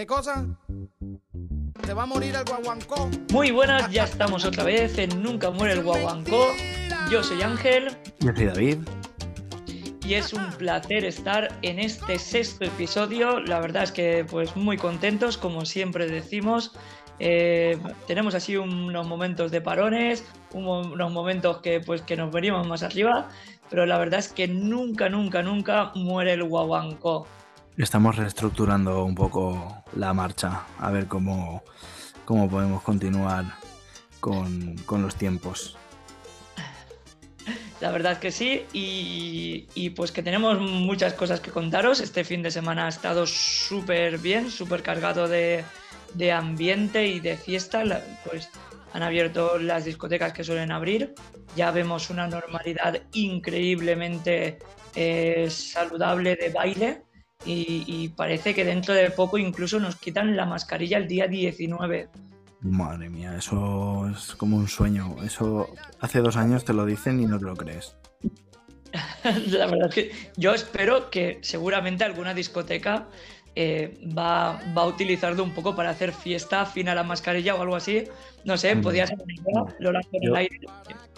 ¿Qué cosa? ¿Se va a morir el guaguancó? Muy buenas, ya estamos otra vez en Nunca muere el guaguancó. Yo soy Ángel. Yo soy David. Y es un placer estar en este sexto episodio. La verdad es que pues muy contentos, como siempre decimos. Eh, tenemos así unos momentos de parones, unos momentos que pues que nos venimos más arriba, pero la verdad es que nunca, nunca, nunca muere el guaguancó. Estamos reestructurando un poco la marcha, a ver cómo, cómo podemos continuar con, los tiempos. La verdad que sí, y, pues que tenemos muchas cosas que contaros. Este fin de semana ha estado súper bien, súper cargado de, de, ambiente y de fiesta. Pues han abierto las discotecas que suelen abrir. Ya vemos una normalidad increíblemente eh, saludable de baile y, parece que dentro de poco incluso nos quitan la mascarilla el día 19. Madre mía, eso es como un sueño. Eso hace dos años te lo dicen y no te lo crees. la verdad es que yo espero que seguramente alguna discoteca eh, va, a utilizarlo un poco para hacer fiesta fin a la mascarilla o algo así. No sé, podría ser lo lanzo en el aire.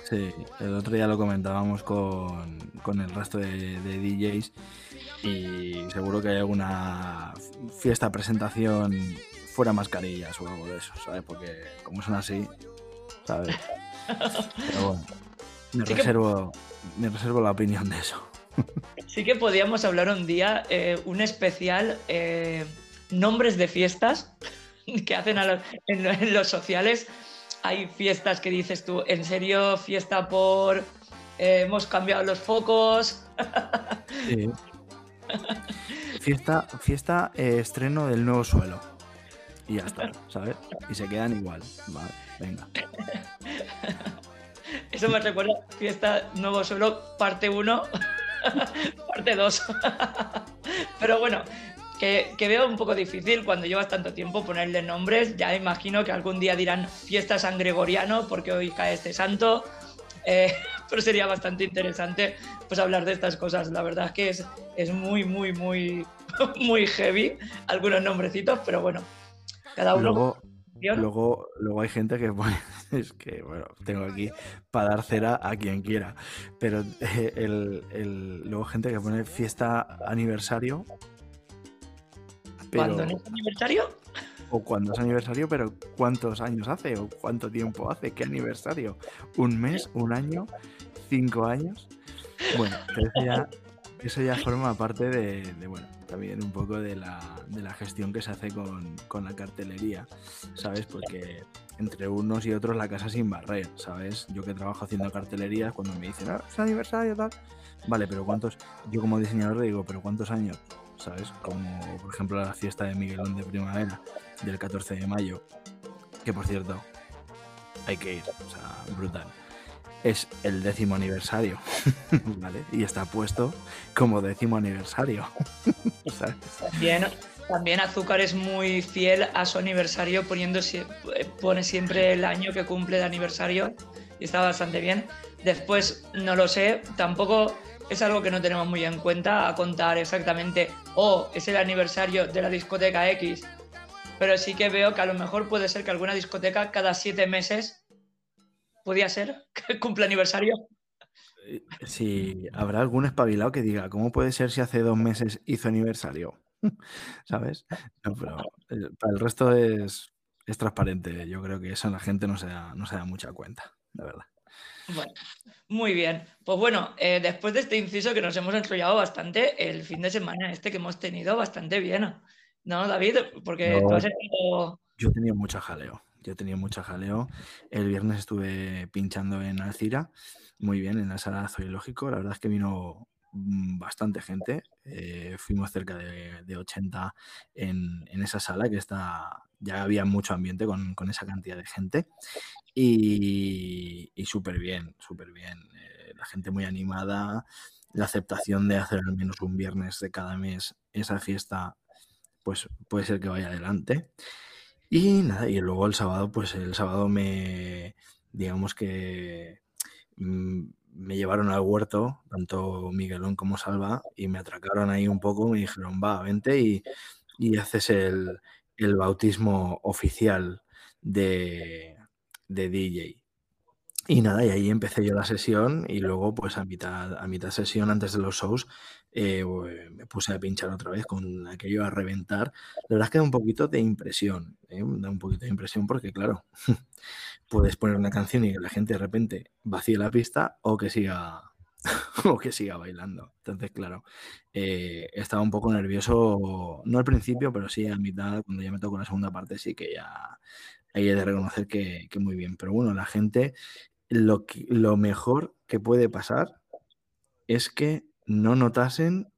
Sí, el otro día lo comentábamos con, el resto de, de DJs y seguro que hay alguna fiesta, presentación fuera mascarillas o algo de eso, ¿sabes? Porque como son así, ¿sabes? Pero bueno, me, reservo, me reservo la opinión de eso. Sí que podíamos hablar un día, eh, un especial, eh, nombres de fiestas que hacen en, los sociales. Hay fiestas que dices tú, ¿en serio fiesta por... Eh, hemos cambiado los focos? Sí. fiesta, fiesta estreno del nuevo suelo. Y ya está, ¿sabes? Y se quedan igual. Vale, venga. Eso me recuerda fiesta nuevo suelo, parte 1, parte 2. Pero bueno, que, veo un poco difícil cuando llevas tanto tiempo ponerle nombres. Ya imagino que algún día dirán fiesta San Gregoriano porque hoy cae este santo. Eh, pero sería bastante interesante pues hablar de estas cosas. La verdad es que es, es muy, muy, muy, muy heavy algunos nombrecitos, pero bueno, cada uno... Luego, luego, luego hay gente que pone, es que, bueno, tengo aquí para dar cera a quien quiera, pero eh, el, el, luego gente que pone fiesta aniversario. ¿Cuándo es aniversario? o cuándo es aniversario, pero cuántos años hace o cuánto tiempo hace, qué aniversario, un mes, un año, cinco años. Bueno, eso ya, forma parte de, bueno, también un poco de la, gestión que se hace con, la cartelería, ¿sabes? Porque entre unos y otros la casa sin barrer, ¿sabes? Yo que trabajo haciendo cartelería, cuando me dicen, ah, es aniversario, tal. Vale, pero ¿cuántos? Yo como diseñador le digo, ¿pero cuántos años? ¿Sabes? Como por ejemplo la fiesta de Miguelón de Primavera del 14 de mayo, que por cierto, hay que ir, o sea, brutal. Es el décimo aniversario, ¿vale? Y está puesto como décimo aniversario. También, también Azúcar es muy fiel a su aniversario, poniendo, pone siempre el año que cumple de aniversario y está bastante bien. Después, no lo sé, tampoco es algo que no tenemos muy en cuenta a contar exactamente, oh, es el aniversario de la discoteca X pero sí que veo que a lo mejor puede ser que alguna discoteca cada siete meses podía ser que cumple aniversario. Eh, sí, habrá algún espabilado que diga, ¿cómo puede ser si hace dos meses hizo aniversario? ¿Sabes? No, pero eh, para el resto es, transparente. Yo creo que eso la gente no se da, no se da mucha cuenta, de verdad. Bueno, muy bien. Pues bueno, eh, después de este inciso que nos hemos enrollado bastante, el fin de semana este que hemos tenido bastante bien. ¿no, David? Porque tú has estado... Yo he tenido mucho jaleo. Yo he tenido mucho jaleo. El viernes estuve pinchando en Alcira, muy bien, en la sala zoológico. La verdad es que vino mm, bastante gente. Eh, fuimos cerca de, 80 en, esa sala, que está, ya había mucho ambiente con, esa cantidad de gente. Y, súper bien, súper bien. Eh, la gente muy animada, la aceptación de hacer al menos un viernes de cada mes esa fiesta pues puede ser que vaya adelante. Y nada, y luego el sábado, pues el sábado me, digamos que mm, me llevaron al huerto, tanto Miguelón como Salva, y me atracaron ahí un poco, me dijeron, va, vente y, haces el, el bautismo oficial de, de DJ. Y nada, y ahí empecé yo la sesión y luego pues a mitad, a mitad sesión antes de los shows eh, me puse a pinchar otra vez con aquello a reventar. La verdad es que da un poquito de impresión, ¿eh? da un poquito de impresión porque claro, puedes poner una canción y que la gente de repente vacíe la pista o que siga o que siga bailando. Entonces, claro, eh, estaba un poco nervioso, no al principio, pero sí a mitad, cuando ya me tocó la segunda parte, sí que ya he de reconocer que, que muy bien. Pero bueno, la gente lo, lo mejor que puede pasar es que no notasen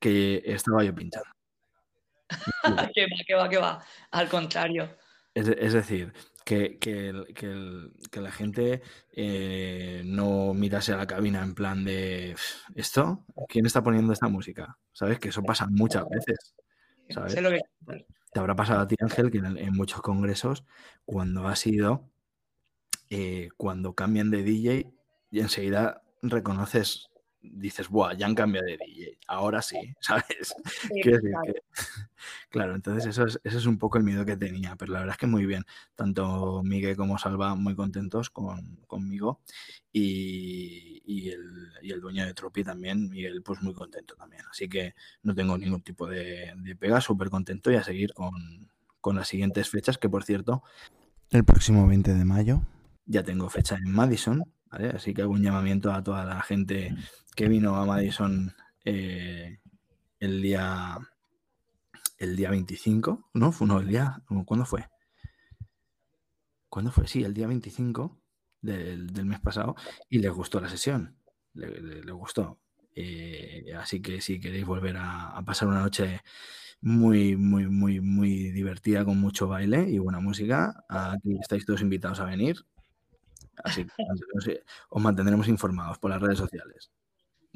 que estaba yo pinchando. que va, que va, que va. Al contrario. Es, es decir, que, que, que, que, la gente eh, no mirase a la cabina en plan de ¿esto? ¿Quién está poniendo esta música? ¿Sabes? Que eso pasa muchas veces. ¿sabes? Sé lo que... Te habrá pasado a ti, Ángel, que en, en muchos congresos, cuando has ido, eh, cuando cambian de DJ y enseguida reconoces, dices, Buah, ya han cambiado de DJ, ahora sí, ¿sabes? Quiero decir que, claro, entonces eso es, eso es un poco el miedo que tenía, pero la verdad es que muy bien, tanto Miguel como Salva muy contentos con, conmigo y, y, el, y, el, dueño de Tropi también, Miguel, pues muy contento también, así que no tengo ningún tipo de, de pega, súper contento y a seguir con, con las siguientes fechas, que por cierto, el próximo 20 de mayo ya tengo fecha en Madison, ¿vale? Así que hago un llamamiento a toda la gente que vino a Madison eh, el día el día 25, ¿no? Fue no, el día, ¿cuándo fue? ¿Cuándo fue? Sí, el día 25 del, del mes pasado y les gustó la sesión, les le, le gustó. Eh, así que si queréis volver a, a, pasar una noche muy, muy, muy, muy divertida con mucho baile y buena música, aquí estáis todos invitados a venir Así que os mantendremos informados por las redes sociales.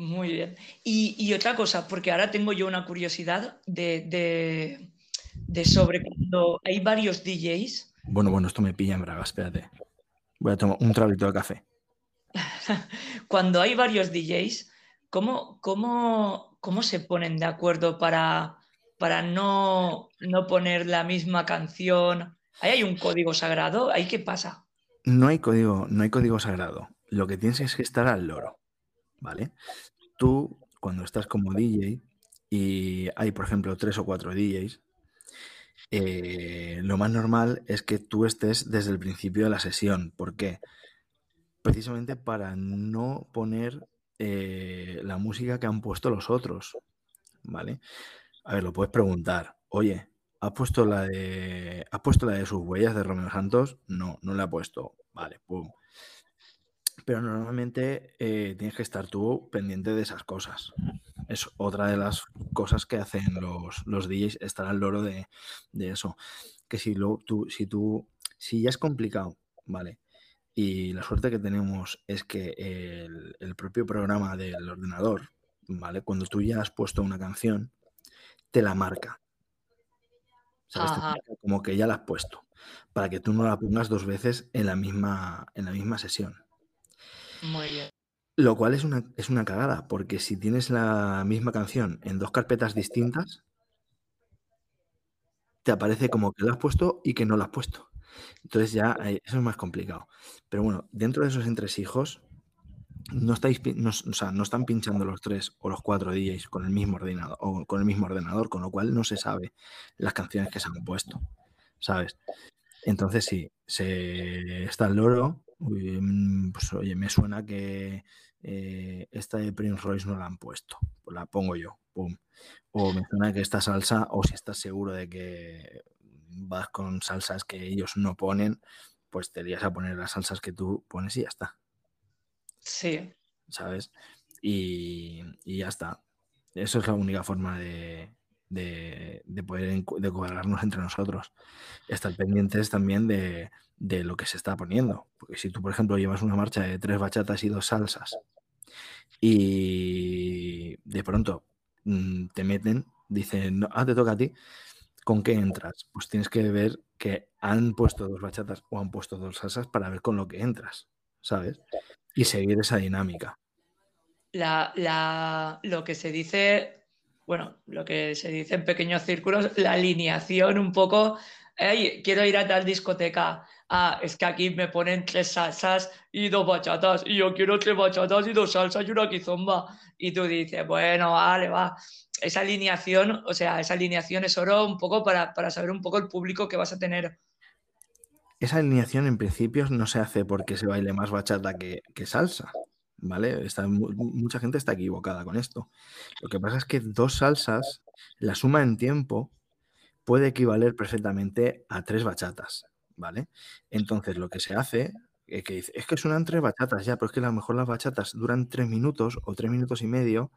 Muy bien. Y, y otra cosa, porque ahora tengo yo una curiosidad de, de, de, sobre cuando hay varios DJs. Bueno, bueno, esto me pilla en braga, espérate. Voy a tomar un traguito de café. cuando hay varios DJs, ¿cómo, cómo, cómo se ponen de acuerdo para, para no, no poner la misma canción? ¿Ahí hay un código sagrado? ¿Ahí qué pasa? No hay código, no hay código sagrado. Lo que tienes es que estar al loro, ¿vale? Tú, cuando estás como DJ y hay, por ejemplo, tres o cuatro DJs, eh, lo más normal es que tú estés desde el principio de la sesión. ¿Por qué? Precisamente para no poner eh, la música que han puesto los otros, ¿vale? A ver, lo puedes preguntar. Oye, ¿Ha puesto la de. ¿Ha puesto la de sus huellas de Romeo Santos? No, no la ha puesto. Vale, pum. Pero normalmente eh, tienes que estar tú pendiente de esas cosas. Es otra de las cosas que hacen los, los DJs, estar al loro de, de eso. Que si, lo, tú, si tú. Si ya es complicado, ¿vale? Y la suerte que tenemos es que el, el propio programa del ordenador, ¿vale? Cuando tú ya has puesto una canción, te la marca. ¿Sabes? Como que ya la has puesto, para que tú no la pongas dos veces en la misma, en la misma sesión. Muy bien. Lo cual es una, es una cagada, porque si tienes la misma canción en dos carpetas distintas, te aparece como que la has puesto y que no la has puesto. Entonces ya eso es más complicado. Pero bueno, dentro de esos entresijos, no, estáis, no, o sea, no están pinchando los tres o los cuatro DJs con el mismo ordenador o con el mismo ordenador, con lo cual no se sabe las canciones que se han puesto, ¿sabes? Entonces sí, se está el loro, pues oye, me suena que eh, esta de Prince Royce no la han puesto, pues la pongo yo. O me suena que esta salsa, o si estás seguro de que vas con salsas que ellos no ponen, pues te irías a poner las salsas que tú pones y ya está. Sí. ¿Sabes? Y, y, ya está. Eso es la única forma de, de, de poder de cuadrarnos entre nosotros. Estar pendientes también de, de, lo que se está poniendo. Porque si tú, por ejemplo, llevas una marcha de tres bachatas y dos salsas y de pronto mmm, te meten, dicen, no, ah, te toca a ti, ¿con qué entras? Pues tienes que ver que han puesto dos bachatas o han puesto dos salsas para ver con lo que entras, ¿sabes? Y seguir esa dinámica. La, la, lo que se dice, bueno, lo que se dice en pequeños círculos, la alineación un poco, hey, quiero ir a tal discoteca, ah, es que aquí me ponen tres salsas y dos bachatas, y yo quiero tres bachatas y dos salsas y una quizomba. Y tú dices, bueno, vale, va. Esa alineación, o sea, esa alineación es oro un poco para, para saber un poco el público que vas a tener. Esa alineación en principio no se hace porque se baile más bachata que, salsa. ¿Vale? Mucha gente está equivocada con esto. Lo que pasa es que dos salsas, la suma en tiempo, puede equivaler perfectamente a tres bachatas. ¿vale? Entonces lo que se hace es que es que suenan tres bachatas ya, pero es que a lo mejor las bachatas duran tres minutos o tres minutos y medio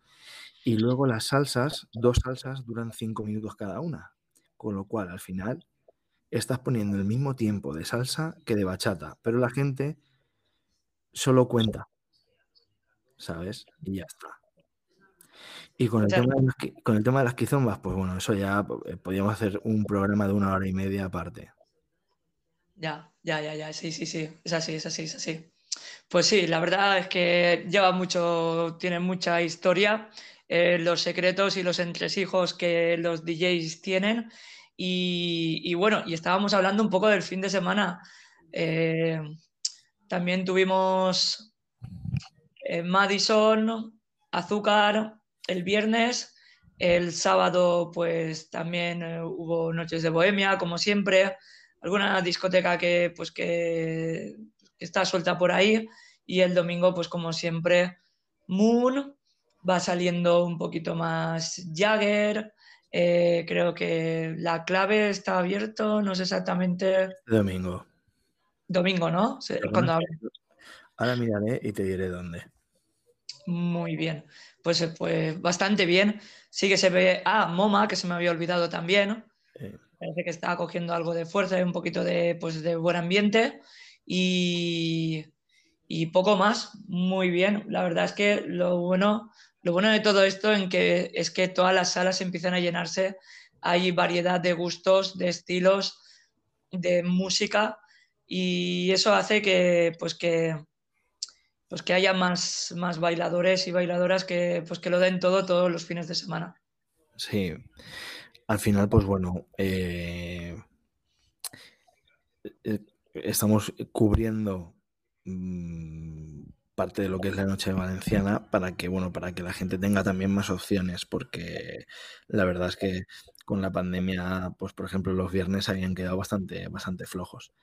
y luego las salsas, dos salsas duran cinco minutos cada una. Con lo cual al final estás poniendo el mismo tiempo de salsa que de bachata, pero la gente solo cuenta, ¿sabes? Y ya está. Y con el, tema de las, con el tema de las quizombas, pues bueno, eso ya eh, podríamos hacer un programa de una hora y media aparte. Ya, ya, ya, ya, sí, sí, sí, es así, es así, es así. Pues sí, la verdad es que lleva mucho, tiene mucha historia, eh, los secretos y los entresijos que los DJs tienen. Y, bueno, y estábamos hablando un poco del fin de semana. Eh, también tuvimos eh, Madison, Azúcar, el viernes. El sábado, pues también hubo noches de bohemia, como siempre alguna discoteca que, pues, que, está suelta por ahí y el domingo, pues como siempre, Moon va saliendo un poquito más Jagger. Eh, creo que la clave está abierto, no sé exactamente. Domingo. Domingo, ¿no? Cuando Ahora miraré y te diré dónde. Muy bien. Pues, pues bastante bien. Sí que se ve. Ah, MoMA, que se me había olvidado también. Parece que está cogiendo algo de fuerza y un poquito de, pues, de buen ambiente. Y, y, poco más, muy bien. La verdad es que lo bueno, lo bueno de todo esto en que, es que todas las salas empiezan a llenarse. Hay variedad de gustos, de estilos, de música. Y eso hace que, pues que, pues que haya más, más bailadores y bailadoras que, pues que lo den todo todos los fines de semana. Sí, al final, pues bueno, eh, eh, estamos cubriendo mm, parte de lo que es la noche valenciana para que, bueno, para que la gente tenga también más opciones, porque la verdad es que con la pandemia, pues por ejemplo, los viernes habían quedado bastante, bastante flojos.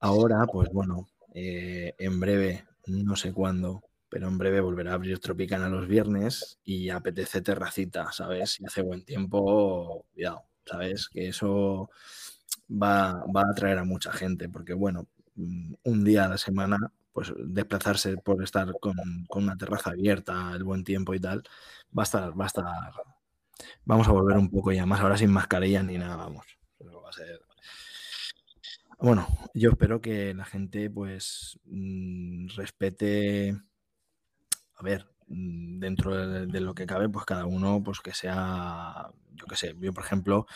Ahora, pues bueno, eh, en breve, no sé cuándo, pero en breve volverá a abrir Tropicana los viernes y apetece terracita, ¿sabes? Y hace buen tiempo, cuidado, ¿sabes? Que eso va, a atraer a mucha gente, porque bueno, mm, un día a la semana, pues desplazarse por estar con, una terraza abierta, el buen tiempo y tal, va a estar, va a estar, vamos a volver un poco ya más, ahora sin mascarilla ni nada, vamos. Bueno, yo espero que la gente pues mm, respete a ver, mm, dentro de, lo que cabe, pues cada uno, pues que sea, yo qué sé, yo por ejemplo,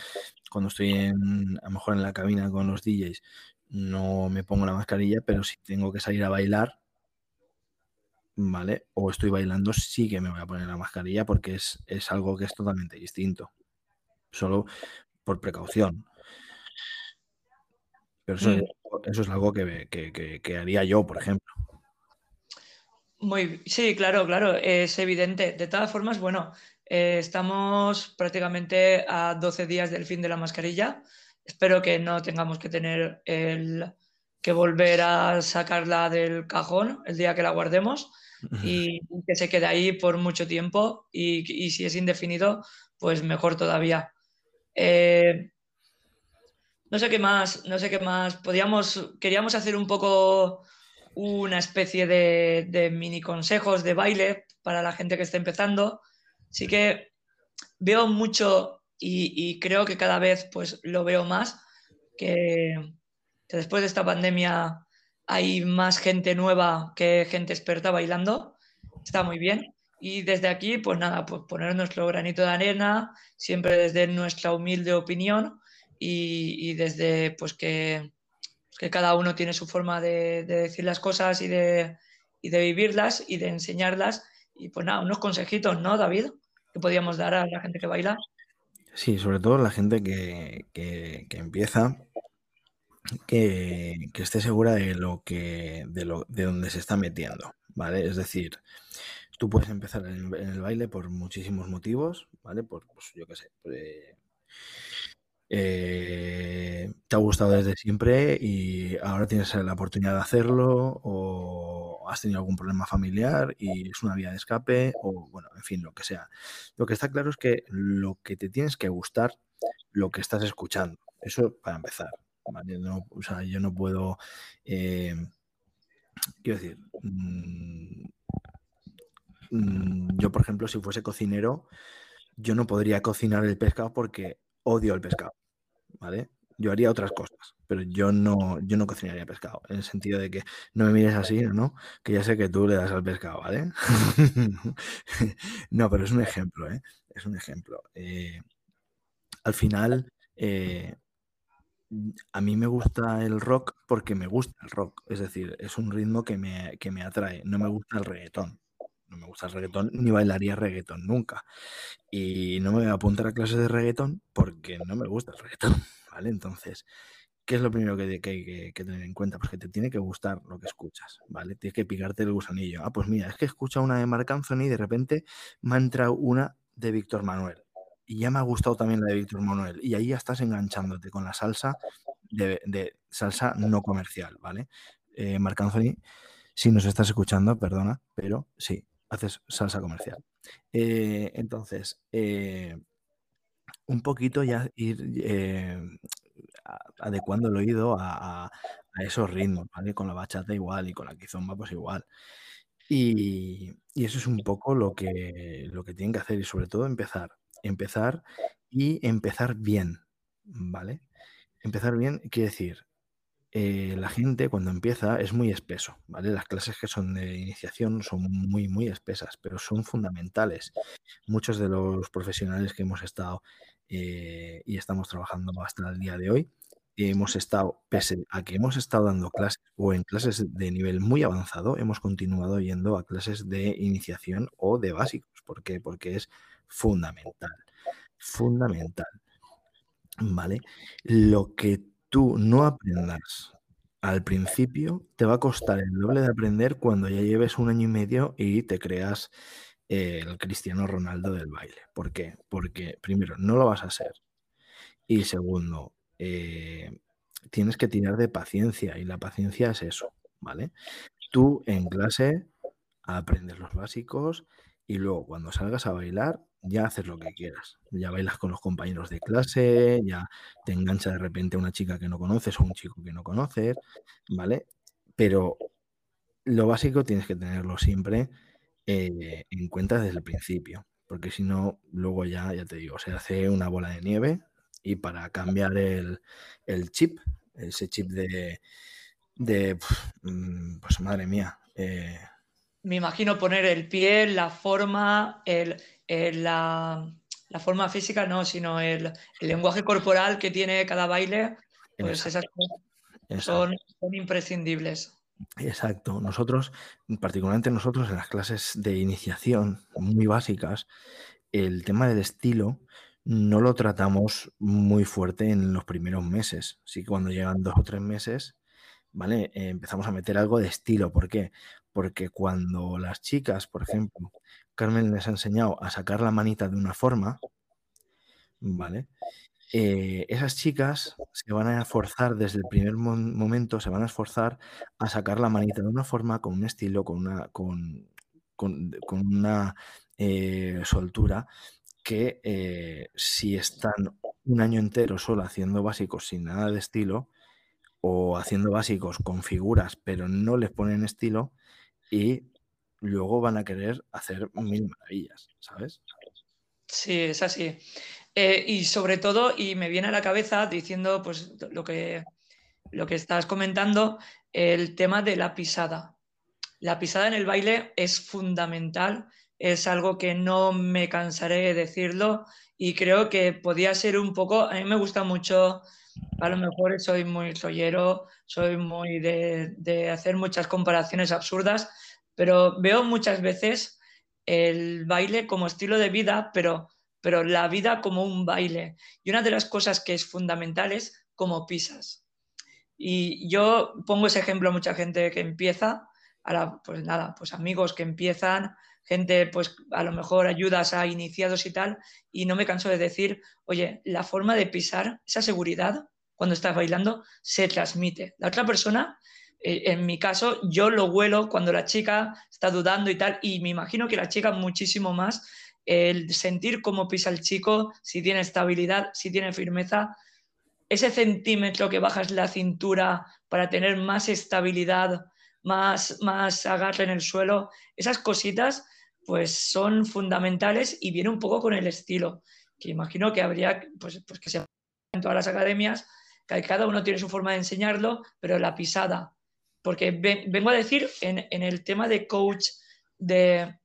cuando estoy en, a lo mejor en la cabina con los DJs, no me pongo la mascarilla, pero si tengo que salir a bailar, ¿vale? O estoy bailando, sí que me voy a poner la mascarilla porque es, algo que es totalmente distinto. Solo por precaución. Pero eso, mm. es algo que haría yo, por ejemplo. Muy, sí, claro, claro, es evidente. De todas formas, bueno, eh, estamos prácticamente a 12 días del fin de la mascarilla. Espero que no tengamos que tener el que volver a sacarla del cajón el día que la guardemos y que se quede ahí por mucho tiempo y, si es indefinido, pues mejor todavía. Eh, no sé qué más, no sé qué más. Podíamos, queríamos hacer un poco una especie de, mini consejos de baile para la gente que está empezando. Sí que veo mucho y, creo que cada vez pues lo veo más, que, después de esta pandemia hay más gente nueva que gente experta bailando. Está muy bien. Y desde aquí, pues nada, pues poner nuestro granito de arena, siempre desde nuestra humilde opinión y, y desde pues que, que cada uno tiene su forma de, decir las cosas y de, vivirlas y de enseñarlas. Y pues nada, unos consejitos, ¿no, David? que podíamos dar a la gente que baila? Sí, sobre todo la gente que, que, empieza, que, que, esté segura de lo que, de lo, de dónde se está metiendo, ¿vale? Es decir, tú puedes empezar en, el baile por muchísimos motivos, ¿vale? Por, pues, yo qué sé, eh, eh, te ha gustado desde siempre y ahora tienes la oportunidad de hacerlo o has tenido algún problema familiar y es una vía de escape o bueno, en fin, lo que sea. Lo que está claro es que lo que te tienes que gustar, lo que estás escuchando. Eso para empezar. o sea, yo no puedo... Eh, quiero decir... Mmm, yo, por ejemplo, si fuese cocinero, yo no podría cocinar el pescado porque odio el pescado, ¿vale? Yo haría otras cosas, pero yo no, yo no cocinaría pescado, en el sentido de que no me mires así, ¿no? Que ya sé que tú le das al pescado, ¿vale? no, pero es un ejemplo, ¿eh? Es un ejemplo. Eh, al final, eh, a mí me gusta el rock porque me gusta el rock, es decir, es un ritmo que me, que me atrae, no me gusta el reggaetón, no me gusta el reggaetón ni bailaría reggaetón nunca. Y no me voy a apuntar a clases de reggaetón porque no me gusta el reggaetón, ¿vale? Entonces, ¿qué es lo primero que, hay que, tener en cuenta? Pues que te tiene que gustar lo que escuchas, ¿vale? Tienes que picarte el gusanillo. Ah, pues mira, es que escucha una de Marc Anthony y de repente me ha entrado una de Víctor Manuel. Y ya me ha gustado también la de Víctor Manuel. Y ahí ya estás enganchándote con la salsa de, de salsa no comercial, ¿vale? Eh, Marc Anthony, si nos estás escuchando, perdona, pero sí, haces salsa comercial. Eh, entonces, eh, un poquito ya ir eh, adecuando el oído a, esos ritmos, ¿vale? Con la bachata igual y con la kizomba pues igual. Y, y, eso es un poco lo que, lo que tienen que hacer y sobre todo empezar. Empezar y empezar bien, ¿vale? Empezar bien quiere decir, eh, la gente cuando empieza es muy espeso, ¿vale? Las clases que son de iniciación son muy, muy espesas, pero son fundamentales. Muchos de los profesionales que hemos estado eh, y estamos trabajando hasta el día de hoy, hemos estado, pese a que hemos estado dando clases o en clases de nivel muy avanzado, hemos continuado yendo a clases de iniciación o de básicos. ¿Por qué? Porque es fundamental, fundamental. ¿Vale? Lo que tú no aprendas al principio, te va a costar el doble de aprender cuando ya lleves un año y medio y te creas el Cristiano Ronaldo del baile. ¿Por qué? Porque primero, no lo vas a ser. Y segundo, eh, tienes que tirar de paciencia y la paciencia es eso, ¿vale? Tú en clase aprendes los básicos y luego cuando salgas a bailar ya haces lo que quieras. Ya bailas con los compañeros de clase, ya te engancha de repente una chica que no conoces o un chico que no conoces, ¿vale? Pero lo básico tienes que tenerlo siempre eh, en cuenta desde el principio, porque si no, luego ya, ya te digo, se hace una bola de nieve y para cambiar el, el chip, ese chip de, de, mm, pues madre mía. Eh, Me imagino poner el pie, la forma, el, eh, la, la, forma física no, sino el, el, lenguaje corporal que tiene cada baile, pues Exacto. esas cosas son, son, imprescindibles. Exacto. Nosotros, particularmente nosotros en las clases de iniciación muy básicas, el tema del estilo no lo tratamos muy fuerte en los primeros meses. Sí cuando llegan dos o tres meses, ¿vale? Eh, empezamos a meter algo de estilo. ¿Por qué? Porque cuando las chicas, por ejemplo, Carmen les ha enseñado a sacar la manita de una forma, ¿vale? Eh, esas chicas se van a esforzar desde el primer mo momento, se van a esforzar a sacar la manita de una forma, con un estilo, con una, con, con, con una eh, soltura, que eh, si están un año entero solo haciendo básicos sin nada de estilo, o haciendo básicos con figuras, pero no les ponen estilo, y luego van a querer hacer mil maravillas, ¿sabes? Sí, es así. Eh, y sobre todo, y me viene a la cabeza diciendo pues lo que, lo que estás comentando, el tema de la pisada. La pisada en el baile es fundamental, es algo que no me cansaré de decirlo y creo que podía ser un poco, a mí me gusta mucho, a lo mejor soy muy soyero, soy muy de, hacer muchas comparaciones absurdas, pero veo muchas veces el baile como estilo de vida, pero, pero la vida como un baile. Y una de las cosas que es fundamental es cómo pisas. Y yo pongo ese ejemplo a mucha gente que empieza, ahora pues nada, pues amigos que empiezan, gente pues a lo mejor ayudas a iniciados y tal, y no me canso de decir, oye, la forma de pisar, esa seguridad cuando estás bailando, se transmite. La otra persona eh, en mi caso, yo lo huelo cuando la chica está dudando y tal, y me imagino que la chica muchísimo más, el sentir cómo pisa el chico, si tiene estabilidad, si tiene firmeza, ese centímetro que bajas la cintura para tener más estabilidad, más, más agarre en el suelo, esas cositas pues son fundamentales y viene un poco con el estilo, que imagino que habría, pues, pues que se en todas las academias, que cada uno tiene su forma de enseñarlo, pero la pisada, porque vengo a decir en, el tema de coach de,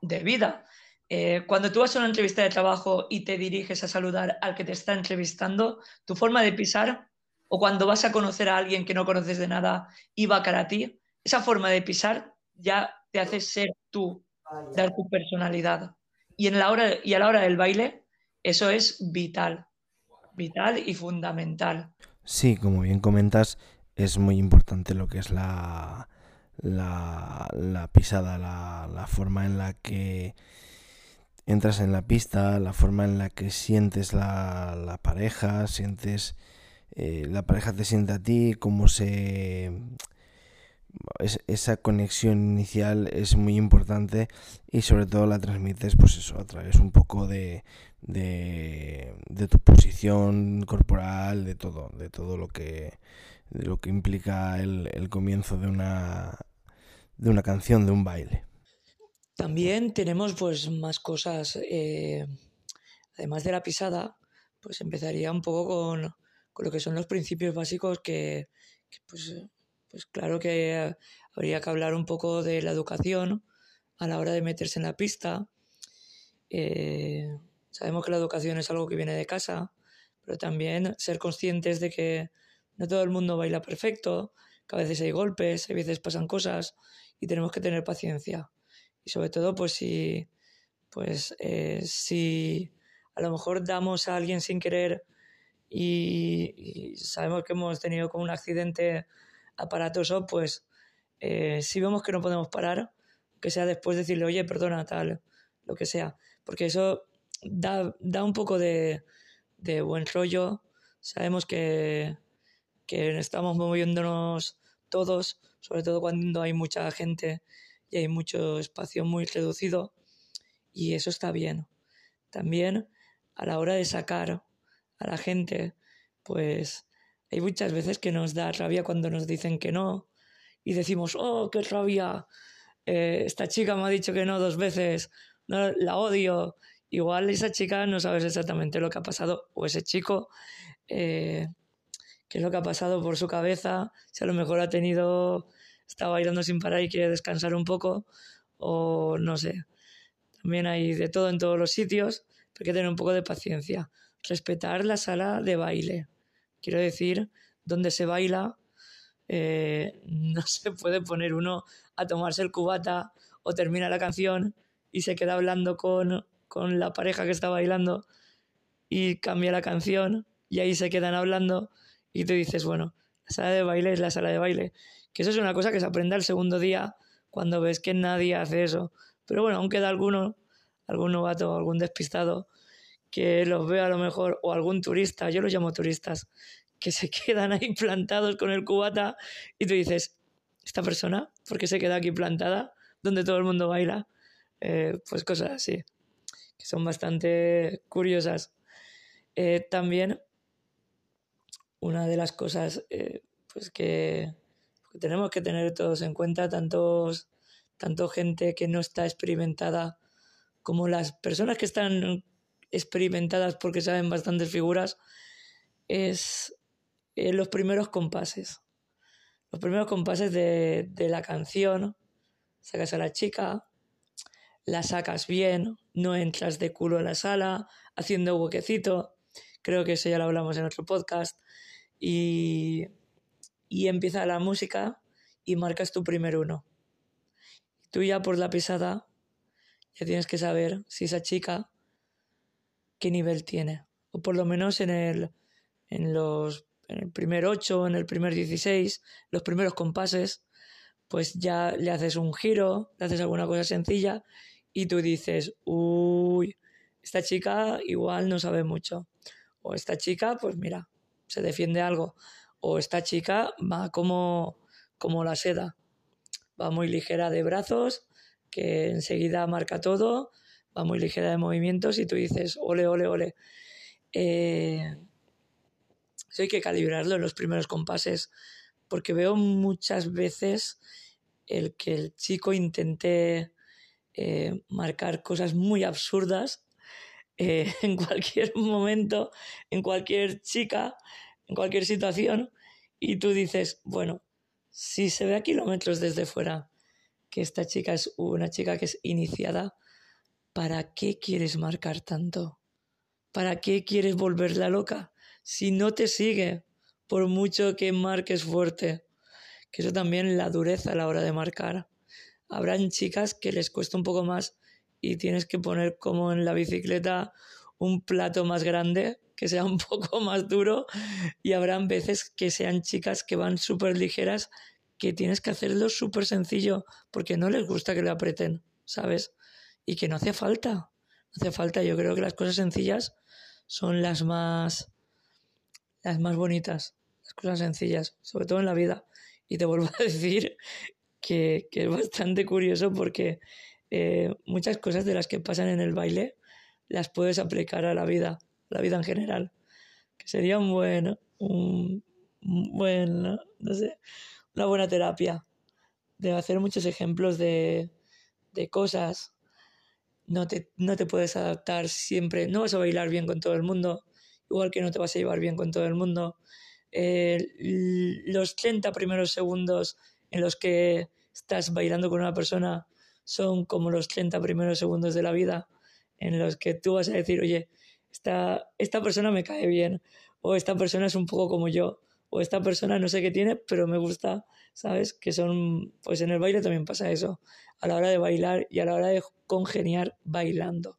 vida. Eh, cuando tú vas a una entrevista de trabajo y te diriges a saludar al que te está entrevistando, tu forma de pisar, o cuando vas a conocer a alguien que no conoces de nada y va cara a ti, esa forma de pisar ya te hace ser tú, dar tu personalidad. Y, en la hora, y a la hora del baile, eso es vital, vital y fundamental. Sí, como bien comentas, es muy importante lo que es la, la, pisada, la, forma en la que entras en la pista, la forma en la que sientes la, pareja, sientes, eh, la pareja te siente a ti, cómo se... esa conexión inicial es muy importante y sobre todo la transmites pues eso a través un poco de, de, tu posición corporal, de todo, de todo lo que lo que implica el, comienzo de una, de una canción, de un baile. También tenemos pues más cosas, eh, además de la pisada, pues empezaría un poco con, lo que son los principios básicos que, pues, pues claro que habría que hablar un poco de la educación a la hora de meterse en la pista. Eh, sabemos que la educación es algo que viene de casa, pero también ser conscientes de que no todo el mundo baila perfecto, que a veces hay golpes, a veces pasan cosas y tenemos que tener paciencia. Y sobre todo, pues si, pues, eh, si a lo mejor damos a alguien sin querer y, sabemos que hemos tenido como un accidente aparatoso, pues eh, si vemos que no podemos parar, que sea después decirle, oye, perdona, tal, lo que sea. Porque eso da, da un poco de, de buen rollo. Sabemos que, que estamos moviéndonos todos, sobre todo cuando hay mucha gente y hay mucho espacio muy reducido, y eso está bien. También a la hora de sacar a la gente, pues hay muchas veces que nos da rabia cuando nos dicen que no y decimos, oh, qué rabia, eh, esta chica me ha dicho que no dos veces, no, la odio. Igual esa chica no sabes exactamente lo que ha pasado, o ese chico. Eh, qué es lo que ha pasado por su cabeza, si a lo mejor ha tenido, está bailando sin parar y quiere descansar un poco, o no sé. También hay de todo en todos los sitios, pero hay que tener un poco de paciencia. Respetar la sala de baile. Quiero decir, donde se baila, eh, no se puede poner uno a tomarse el cubata o termina la canción y se queda hablando con, con la pareja que está bailando y cambia la canción y ahí se quedan hablando y tú dices, bueno, la sala de baile es la sala de baile. Que eso es una cosa que se aprende al segundo día cuando ves que nadie hace eso. Pero bueno, aún queda alguno, algún novato, algún despistado, que los ve a lo mejor, o algún turista, yo los llamo turistas, que se quedan ahí plantados con el cubata y tú dices, ¿esta persona por qué se queda aquí plantada donde todo el mundo baila? Eh, pues cosas así, que son bastante curiosas. Eh, también una de las cosas eh, pues que, tenemos que tener todos en cuenta, tantos, tanto gente que no está experimentada como las personas que están experimentadas porque saben bastantes figuras, es eh, los primeros compases. Los primeros compases de, de la canción, sacas a la chica, la sacas bien, no entras de culo en la sala, haciendo huequecito, creo que eso ya lo hablamos en otro podcast, y, empieza la música y marcas tu primer uno. Tú ya por la pisada ya tienes que saber si esa chica qué nivel tiene. O por lo menos en el, en los, en el primer 8, en el primer 16, los primeros compases, pues ya le haces un giro, le haces alguna cosa sencilla y tú dices, uy, esta chica igual no sabe mucho. O esta chica, pues mira, se defiende algo. O esta chica va como, como la seda. Va muy ligera de brazos, que enseguida marca todo, va muy ligera de movimientos y tú dices, ole, ole, ole. Eh, eso hay que calibrarlo en los primeros compases, porque veo muchas veces el que el chico intente eh, marcar cosas muy absurdas eh, en cualquier momento, en cualquier chica, en cualquier situación, y tú dices, bueno, si se ve a kilómetros desde fuera que esta chica es una chica que es iniciada, ¿para qué quieres marcar tanto? ¿Para qué quieres volverla loca? Si no te sigue, por mucho que marques fuerte. Que eso también la dureza a la hora de marcar. Habrán chicas que les cuesta un poco más y tienes que poner como en la bicicleta un plato más grande que sea un poco más duro y habrán veces que sean chicas que van súper ligeras que tienes que hacerlo súper sencillo porque no les gusta que le aprieten, ¿sabes? Y que no hace falta. No hace falta. Yo creo que las cosas sencillas son las más, las más bonitas. Las cosas sencillas, sobre todo en la vida. Y te vuelvo a decir que, que es bastante curioso porque eh, muchas cosas de las que pasan en el baile las puedes aplicar a la vida, la vida en general. Que sería un buen, un buen, no sé, una buena terapia de hacer muchos ejemplos de, de cosas. No te, no te puedes adaptar siempre, no vas a bailar bien con todo el mundo, igual que no te vas a llevar bien con todo el mundo. Eh, los 30 primeros segundos en los que estás bailando con una persona son como los 30 primeros segundos de la vida en los que tú vas a decir, oye, esta, esta persona me cae bien, o esta persona es un poco como yo, o esta persona no sé qué tiene, pero me gusta, ¿sabes? Que son, pues en el baile también pasa eso, a la hora de bailar y a la hora de congeniar bailando.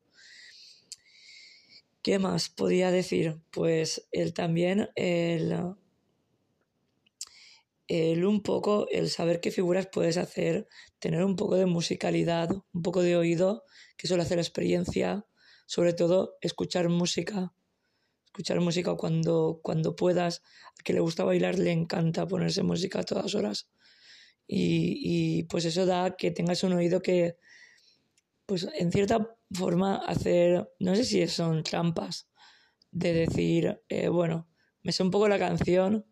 ¿Qué más podía decir? Pues él también, el, el un poco, el saber qué figuras puedes hacer, tener un poco de musicalidad, un poco de oído, que suele hacer la experiencia, sobre todo escuchar música, escuchar música cuando, cuando puedas. Que le gusta bailar le encanta ponerse música a todas horas. Y, y pues eso da que tengas un oído que, pues en cierta forma, hacer, no sé si son trampas, de decir, eh, bueno, me sé un poco la canción.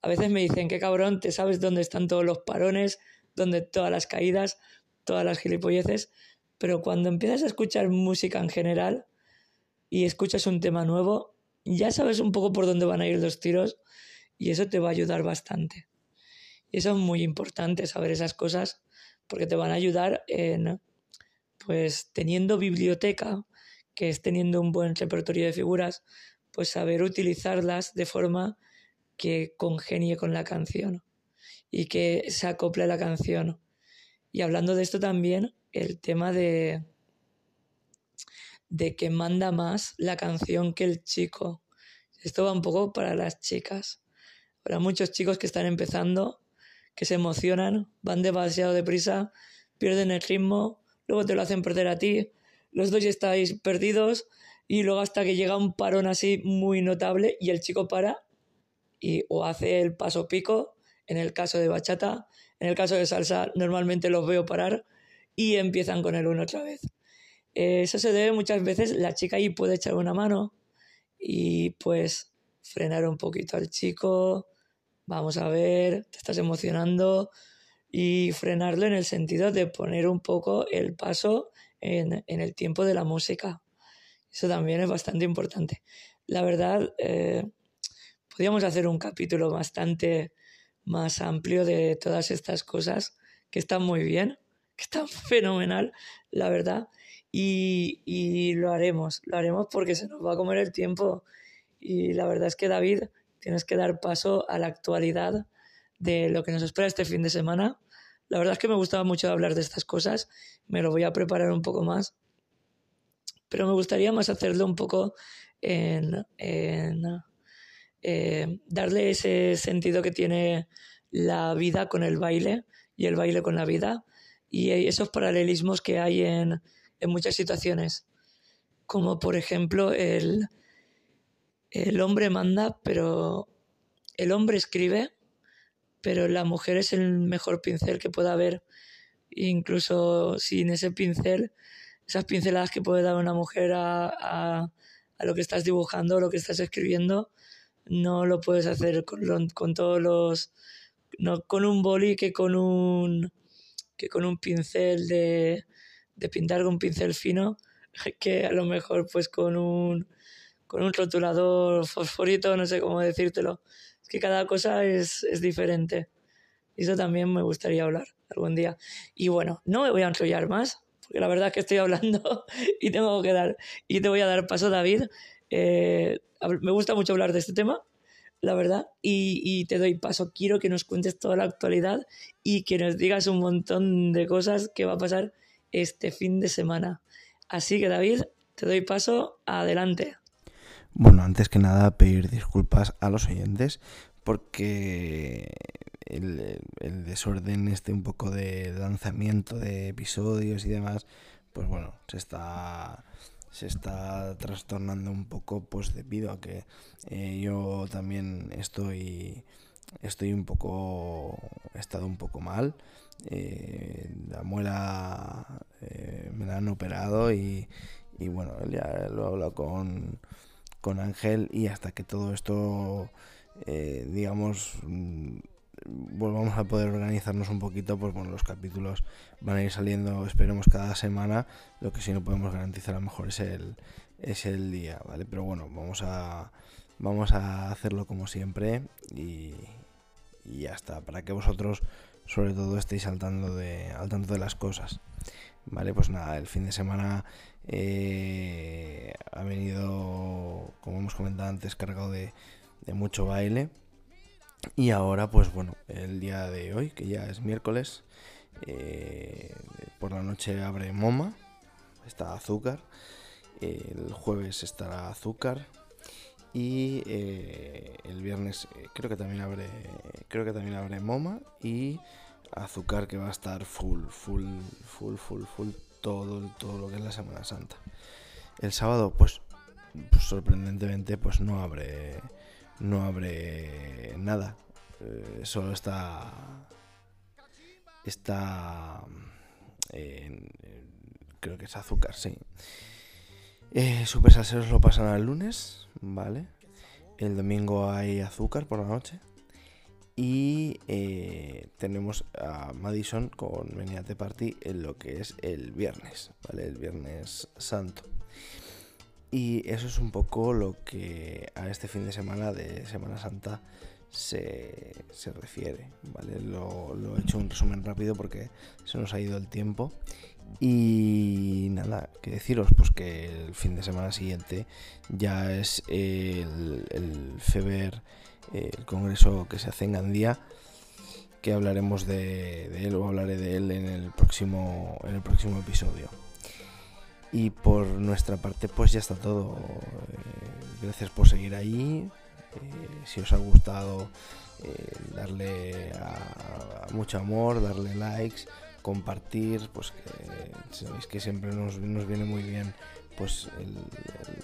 A veces me dicen, qué cabrón, te sabes dónde están todos los parones, dónde todas las caídas, todas las gilipolleces. Pero cuando empiezas a escuchar música en general y escuchas un tema nuevo, ya sabes un poco por dónde van a ir los tiros y eso te va a ayudar bastante. Y eso es muy importante saber esas cosas porque te van a ayudar en, pues teniendo biblioteca, que es teniendo un buen repertorio de figuras, pues saber utilizarlas de forma que congenie con la canción y que se acople a la canción. Y hablando de esto también, el tema de, de que manda más la canción que el chico. Esto va un poco para las chicas. Para muchos chicos que están empezando, que se emocionan, van demasiado deprisa, pierden el ritmo, luego te lo hacen perder a ti, los dos estáis perdidos y luego hasta que llega un parón así muy notable y el chico para y o hace el paso pico, en el caso de bachata, en el caso de salsa normalmente los veo parar y empiezan con el uno otra vez. Eh, eso se debe muchas veces, la chica ahí puede echar una mano y pues frenar un poquito al chico, vamos a ver, te estás emocionando y frenarlo en el sentido de poner un poco el paso en, el tiempo de la música. Eso también es bastante importante. La verdad, eh, podríamos hacer un capítulo bastante más amplio de todas estas cosas que están muy bien, que están fenomenal, la verdad. Y, lo haremos, lo haremos porque se nos va a comer el tiempo. Y la verdad es que David, tienes que dar paso a la actualidad de lo que nos espera este fin de semana, La verdad es que me gustaba mucho hablar de estas cosas, me lo voy a preparar un poco más, pero me gustaría más hacerlo un poco en, en eh, darle ese sentido que tiene la vida con el baile y el baile con la vida y esos paralelismos que hay en, en muchas situaciones, como por ejemplo el, el hombre manda, pero el hombre escribe, pero la mujer es el mejor pincel que pueda haber. Incluso sin ese pincel, esas pinceladas que puede dar una mujer a, a, a lo que estás dibujando, lo que estás escribiendo, no lo puedes hacer con, con todos los... No con un boli que con un, que con un pincel de, de pintar con pincel fino, que a lo mejor pues con un, con un rotulador fosforito, no sé cómo decírtelo. Es que cada cosa es, es diferente. Y eso también me gustaría hablar algún día. Y bueno, no me voy a enrollar más, porque la verdad es que estoy hablando y tengo que dar, y te voy a dar paso, David. Eh, me gusta mucho hablar de este tema, la verdad, y, y, te doy paso. Quiero que nos cuentes toda la actualidad y que nos digas un montón de cosas que va a pasar este fin de semana. Así que, David, te doy paso. Adelante. Bueno, antes que nada, pedir disculpas a los oyentes porque el, desorden este un poco de lanzamiento de episodios y demás, pues bueno, se está se está trastornando un poco pues debido a que eh, yo también estoy estoy un poco he estado un poco mal eh, la muela eh, me la han operado y, y bueno ya lo he hablado con, con Ángel y hasta que todo esto eh, digamos volvamos a poder organizarnos un poquito, pues bueno, los capítulos van a ir saliendo, esperemos, cada semana. Lo que sí no podemos garantizar a lo mejor es el, es el día, ¿vale? Pero bueno, vamos a, vamos a hacerlo como siempre y, ya está, para que vosotros sobre todo estéis saltando de, al tanto de las cosas. Vale, pues nada, el fin de semana eh, ha venido, como hemos comentado antes, cargado de, de mucho baile. Y ahora, pues bueno, el día de hoy, que ya es miércoles, eh, por la noche abre Moma, está Azúcar, el jueves estará Azúcar y eh, el viernes eh, creo que también abre, creo que también abre Moma y Azúcar que va a estar full, full, full, full, full todo, todo lo que es la Semana Santa. El sábado, pues, sorprendentemente, pues no abre no abre nada. Eh, solo está. Está. Creo que es azúcar, sí. Eh, Super Salseros lo pasan al lunes, ¿vale? El domingo hay azúcar por la noche. Y eh, tenemos a Madison con Meniate Party en lo que es el viernes, ¿vale? El viernes santo. Y eso es un poco lo que a este fin de semana de Semana Santa se, se refiere, ¿vale? Lo, lo, he hecho un resumen rápido porque se nos ha ido el tiempo. Y nada, que deciros, pues que el fin de semana siguiente ya es el, FEBER, el congreso que se hace en Gandía, que hablaremos de, él o hablaré de él en el próximo, en el próximo episodio. Y por nuestra parte, pues ya está todo. Eh, gracias por seguir ahí. Eh, si os ha gustado, eh, darle a mucho amor, darle likes, compartir, pues que sabéis que siempre nos, nos viene muy bien pues el,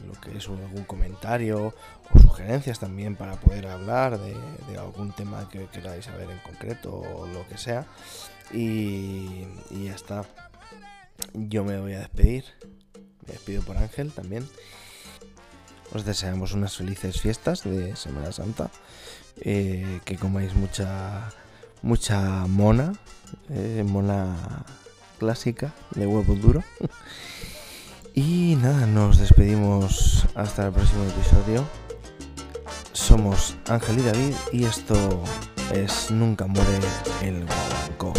lo que es algún comentario o sugerencias también para poder hablar de, algún tema que queráis saber en concreto o lo que sea. Y, y ya está. Yo me voy a despedir. Me despido por Ángel también. Os deseamos unas felices fiestas de Semana Santa. Eh, que comáis mucha mucha mona. Eh, mona clásica de huevo duro. y nada, nos despedimos hasta el próximo episodio. Somos Ángel y David y esto es Nunca muere el guaguancó.